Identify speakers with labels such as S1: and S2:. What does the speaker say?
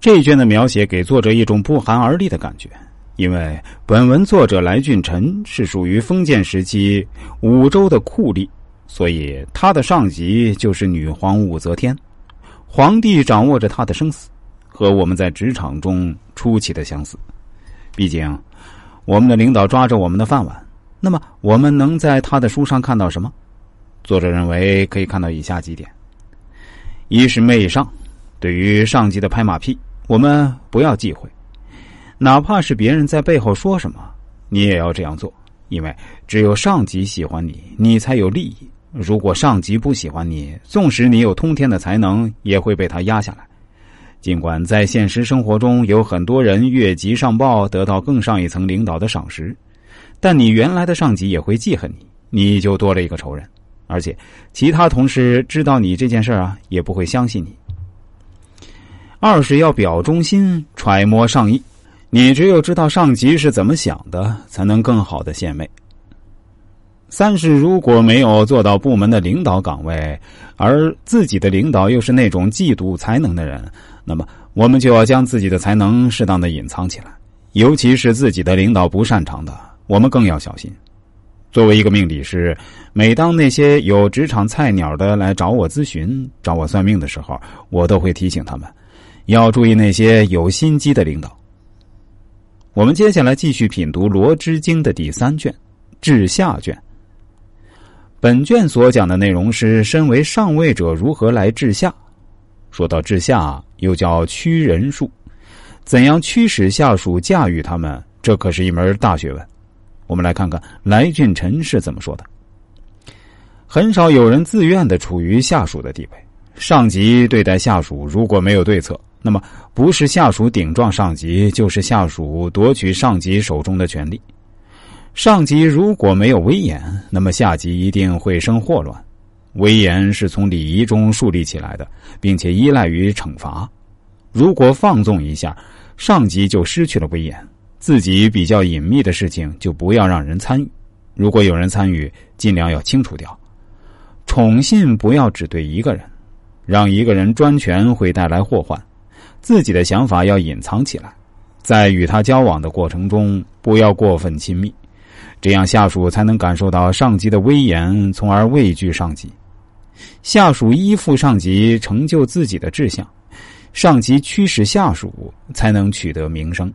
S1: 这一卷的描写给作者一种不寒而栗的感觉，因为本文作者来俊臣是属于封建时期武周的酷吏，所以他的上级就是女皇武则天，皇帝掌握着他的生死，和我们在职场中出奇的相似。毕竟，我们的领导抓着我们的饭碗，那么我们能在他的书上看到什么？作者认为可以看到以下几点：一是媚上，对于上级的拍马屁。我们不要忌讳，哪怕是别人在背后说什么，你也要这样做，因为只有上级喜欢你，你才有利益。如果上级不喜欢你，纵使你有通天的才能，也会被他压下来。尽管在现实生活中有很多人越级上报，得到更上一层领导的赏识，但你原来的上级也会记恨你，你就多了一个仇人，而且其他同事知道你这件事啊，也不会相信你。二是要表忠心，揣摩上意。你只有知道上级是怎么想的，才能更好的献媚。三是如果没有做到部门的领导岗位，而自己的领导又是那种嫉妒才能的人，那么我们就要将自己的才能适当的隐藏起来。尤其是自己的领导不擅长的，我们更要小心。作为一个命理师，每当那些有职场菜鸟的来找我咨询、找我算命的时候，我都会提醒他们。要注意那些有心机的领导。我们接下来继续品读《罗织经》的第三卷《治下卷》。本卷所讲的内容是身为上位者如何来治下。说到治下，又叫驱人术，怎样驱使下属驾驭他们，这可是一门大学问。我们来看看来俊臣是怎么说的。很少有人自愿的处于下属的地位，上级对待下属如果没有对策。那么，不是下属顶撞上级，就是下属夺取上级手中的权利。上级如果没有威严，那么下级一定会生祸乱。威严是从礼仪中树立起来的，并且依赖于惩罚。如果放纵一下，上级就失去了威严。自己比较隐秘的事情就不要让人参与，如果有人参与，尽量要清除掉。宠信不要只对一个人，让一个人专权会带来祸患。自己的想法要隐藏起来，在与他交往的过程中，不要过分亲密，这样下属才能感受到上级的威严，从而畏惧上级。下属依附上级，成就自己的志向；上级驱使下属，才能取得名声。